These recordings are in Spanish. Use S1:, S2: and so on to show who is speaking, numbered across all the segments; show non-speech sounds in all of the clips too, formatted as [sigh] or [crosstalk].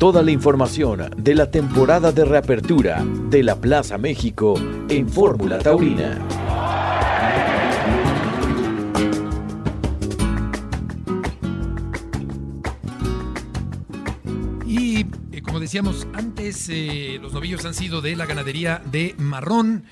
S1: toda la información de la temporada de reapertura de la Plaza México en Fórmula Taurina.
S2: Y eh, como decíamos antes, eh, los novillos han sido de la ganadería de Marrón.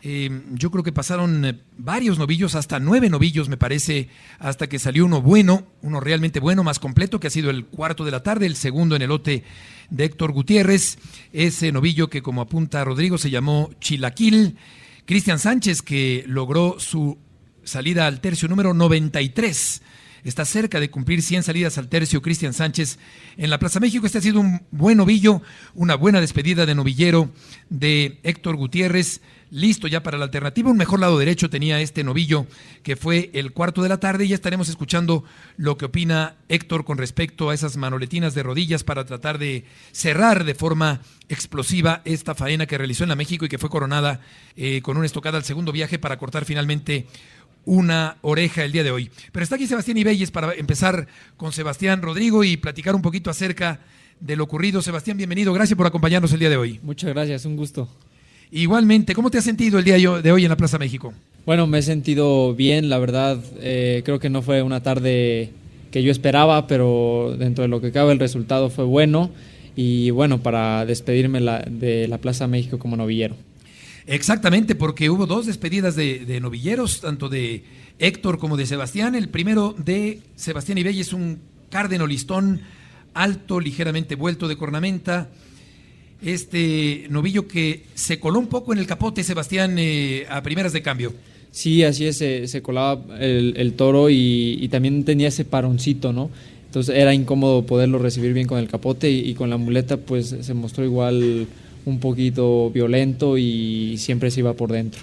S2: Eh, yo creo que pasaron eh, varios novillos, hasta nueve novillos me parece, hasta que salió uno bueno, uno realmente bueno, más completo, que ha sido el cuarto de la tarde, el segundo en el lote de Héctor Gutiérrez, ese novillo que como apunta Rodrigo se llamó Chilaquil, Cristian Sánchez que logró su salida al tercio número 93 Está cerca de cumplir 100 salidas al tercio Cristian Sánchez en la Plaza México. Este ha sido un buen novillo, una buena despedida de novillero de Héctor Gutiérrez. Listo ya para la alternativa. Un mejor lado derecho tenía este novillo que fue el cuarto de la tarde. Y ya estaremos escuchando lo que opina Héctor con respecto a esas manoletinas de rodillas para tratar de cerrar de forma explosiva esta faena que realizó en la México y que fue coronada eh, con una estocada al segundo viaje para cortar finalmente una oreja el día de hoy. Pero está aquí Sebastián Ibelles para empezar con Sebastián Rodrigo y platicar un poquito acerca de lo ocurrido. Sebastián, bienvenido. Gracias por acompañarnos el día de hoy.
S3: Muchas gracias, un gusto.
S2: Igualmente, ¿cómo te has sentido el día de hoy en la Plaza México?
S3: Bueno, me he sentido bien, la verdad. Eh, creo que no fue una tarde que yo esperaba, pero dentro de lo que cabe el resultado fue bueno. Y bueno, para despedirme de la Plaza México como novillero.
S2: Exactamente, porque hubo dos despedidas de, novilleros, tanto de Héctor como de Sebastián. El primero de Sebastián Ibey es un cárdeno listón alto, ligeramente vuelto de cornamenta. Este novillo que se coló un poco en el capote, Sebastián, eh, a primeras de cambio.
S3: Sí, así es, se, colaba el, toro y, también tenía ese paroncito, ¿no? Entonces era incómodo poderlo recibir bien con el capote y con la muleta pues se mostró igual un poquito violento y siempre se iba por dentro.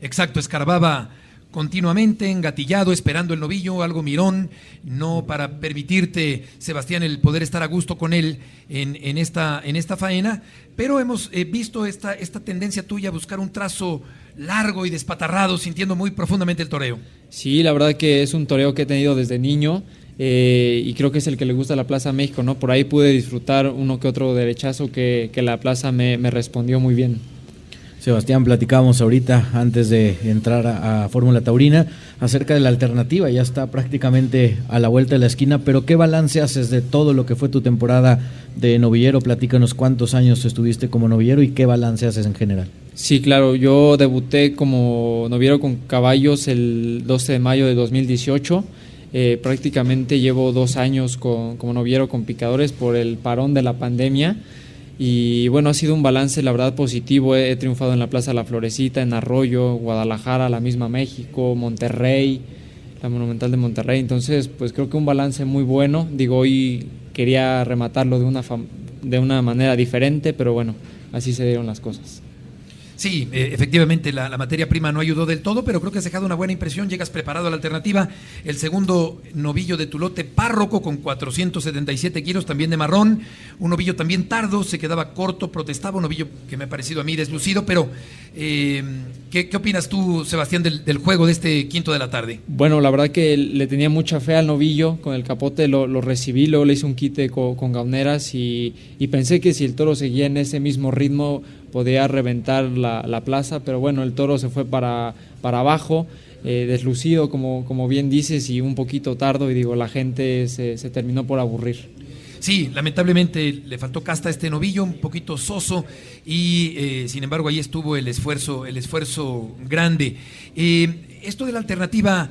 S2: Exacto, escarbaba continuamente, engatillado, esperando el novillo, algo mirón, no para permitirte, Sebastián, el poder estar a gusto con él en, esta, en esta faena, pero hemos eh, visto esta, esta tendencia tuya a buscar un trazo largo y despatarrado, sintiendo muy profundamente el toreo.
S3: Sí, la verdad que es un toreo que he tenido desde niño. Eh, y creo que es el que le gusta la Plaza México, ¿no? Por ahí pude disfrutar uno que otro derechazo que, que la Plaza me, me, respondió muy bien.
S4: Sebastián, platicábamos ahorita, antes de entrar a, Fórmula Taurina, acerca de la alternativa, ya está prácticamente a la vuelta de la esquina, pero ¿qué balance haces de todo lo que fue tu temporada de novillero? Platícanos cuántos años estuviste como novillero y qué balance haces en general.
S3: Sí, claro, yo debuté como novillero con caballos el 12 de mayo de 2018 eh, prácticamente llevo dos años con, como noviero con picadores por el parón de la pandemia. Y bueno, ha sido un balance, la verdad, positivo. He, triunfado en la Plaza La Florecita, en Arroyo, Guadalajara, la misma México, Monterrey, la Monumental de Monterrey. Entonces, pues creo que un balance muy bueno. Digo, hoy quería rematarlo de una, de una manera diferente, pero bueno, así se dieron las cosas.
S2: Sí, eh, efectivamente la, materia prima no ayudó del todo, pero creo que has dejado una buena impresión, llegas preparado a la alternativa. El segundo novillo de tu lote párroco con 477 kilos, también de marrón. Un novillo también tardo, se quedaba corto, protestaba, un novillo que me ha parecido a mí deslucido, pero eh, ¿qué, opinas tú, Sebastián, del, juego de este quinto de la tarde?
S3: Bueno, la verdad que le tenía mucha fe al novillo, con el capote lo, recibí, luego le hice un quite con, con gauneras y, y pensé que si el toro seguía en ese mismo ritmo podía reventar la, plaza, pero bueno, el toro se fue para, para abajo, eh, deslucido, como, como bien dices, y un poquito tardo, y digo, la gente se, terminó por aburrir.
S2: Sí, lamentablemente le faltó casta a este novillo, un poquito soso, y eh, sin embargo ahí estuvo el esfuerzo, el esfuerzo grande. Eh, esto de la alternativa,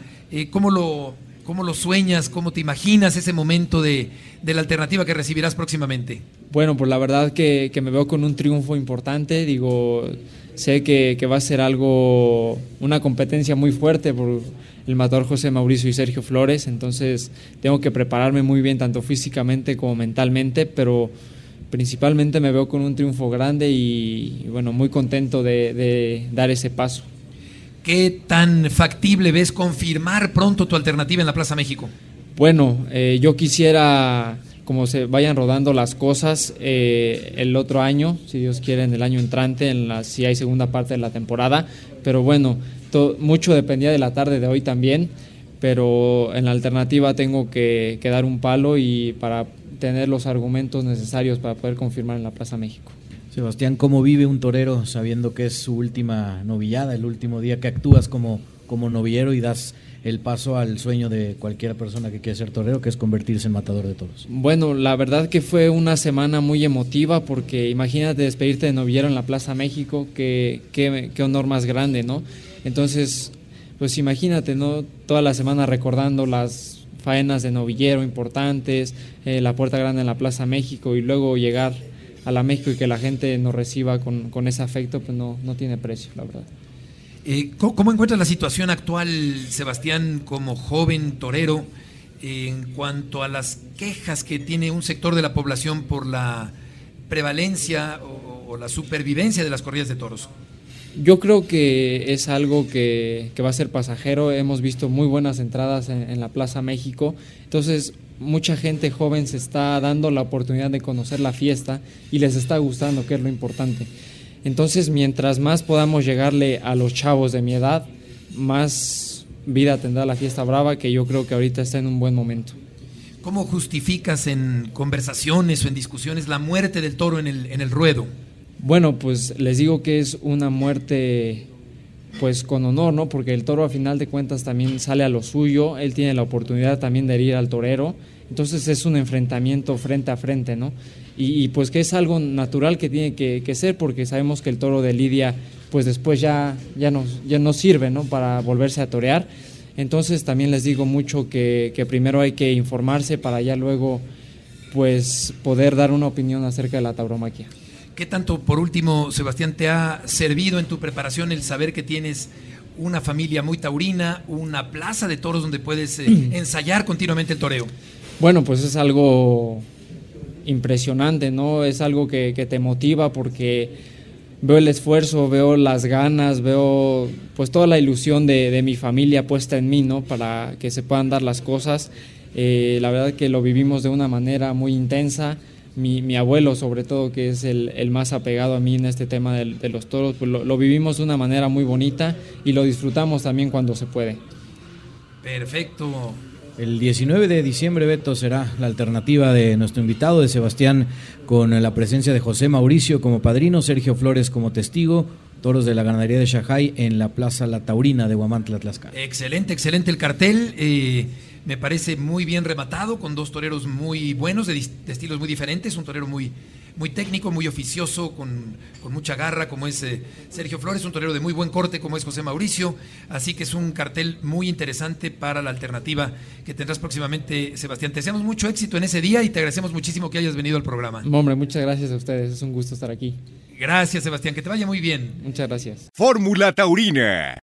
S2: ¿cómo lo, ¿Cómo lo sueñas? ¿Cómo te imaginas ese momento de, la alternativa que recibirás próximamente?
S3: Bueno, pues la verdad que, me veo con un triunfo importante. Digo, sé que, va a ser algo, una competencia muy fuerte por el matador José Mauricio y Sergio Flores. Entonces tengo que prepararme muy bien, tanto físicamente como mentalmente, pero principalmente me veo con un triunfo grande y, bueno, muy contento de dar ese paso.
S2: ¿Qué tan factible ves confirmar pronto tu alternativa en la Plaza México?
S3: Bueno, eh, yo quisiera, como se vayan rodando las cosas, eh, el otro año, si Dios quiere, en el año entrante, en la, si hay segunda parte de la temporada. Pero bueno, mucho dependía de la tarde de hoy también, pero en la alternativa tengo que, dar un palo y para tener los argumentos necesarios para poder confirmar en la Plaza México.
S4: Sebastián, ¿cómo vive un torero sabiendo que es su última novillada, el último día que actúas como, como novillero y das el paso al sueño de cualquier persona que quiera ser torero, que es convertirse en matador de toros?
S3: Bueno, la verdad que fue una semana muy emotiva porque imagínate despedirte de novillero en la Plaza México, qué, qué, qué honor más grande, ¿no? Entonces, pues imagínate, ¿no? Toda la semana recordando las faenas de novillero importantes, eh, la Puerta Grande en la Plaza México y luego llegar a la México y que la gente nos reciba con, con ese afecto, pues no, no tiene precio, la verdad.
S2: Eh, ¿cómo, ¿Cómo encuentras la situación actual, Sebastián, como joven torero, en cuanto a las quejas que tiene un sector de la población por la prevalencia o, o la supervivencia de las corridas de toros?
S3: Yo creo que es algo que, que, va a ser pasajero. Hemos visto muy buenas entradas en, en, la Plaza México. Entonces, mucha gente joven se está dando la oportunidad de conocer la fiesta y les está gustando, que es lo importante. Entonces, mientras más podamos llegarle a los chavos de mi edad, más vida tendrá la fiesta brava, que yo creo que ahorita está en un buen momento.
S2: ¿Cómo justificas en conversaciones o en discusiones la muerte del toro en el, en el ruedo?
S3: Bueno, pues les digo que es una muerte pues con honor, ¿no? Porque el toro a final de cuentas también sale a lo suyo, él tiene la oportunidad también de herir al torero, entonces es un enfrentamiento frente a frente, ¿no? Y, pues que es algo natural que tiene que, ser porque sabemos que el toro de Lidia pues después ya, ya, nos, ya no sirve, ¿no? Para volverse a torear, entonces también les digo mucho que, que primero hay que informarse para ya luego pues poder dar una opinión acerca de la tauromaquia.
S2: ¿Qué tanto, por último, Sebastián, te ha servido en tu preparación el saber que tienes una familia muy taurina, una plaza de toros donde puedes eh, [clears throat] ensayar continuamente el toreo?
S3: Bueno, pues es algo impresionante, ¿no? Es algo que, que, te motiva porque veo el esfuerzo, veo las ganas, veo pues toda la ilusión de, de mi familia puesta en mí, ¿no? Para que se puedan dar las cosas. Eh, la verdad que lo vivimos de una manera muy intensa mi, mi, abuelo sobre todo, que es el, el, más apegado a mí en este tema de, de los toros, pues lo, lo, vivimos de una manera muy bonita y lo disfrutamos también cuando se puede.
S2: Perfecto.
S4: El 19 de diciembre, Beto, será la alternativa de nuestro invitado, de Sebastián, con la presencia de José Mauricio como padrino, Sergio Flores como testigo, toros de la ganadería de Shajay en la Plaza La Taurina de Huamantla, Tlaxcala.
S2: Excelente, excelente el cartel. Eh me parece muy bien rematado, con dos toreros muy buenos, de, de estilos muy diferentes, un torero muy, muy técnico, muy oficioso, con, con mucha garra, como es eh, Sergio Flores, un torero de muy buen corte, como es José Mauricio, así que es un cartel muy interesante para la alternativa que tendrás próximamente, Sebastián. Te deseamos mucho éxito en ese día y te agradecemos muchísimo que hayas venido al programa.
S3: Hombre, muchas gracias a ustedes, es un gusto estar aquí.
S2: Gracias, Sebastián, que te vaya muy bien.
S3: Muchas gracias.
S5: Fórmula Taurina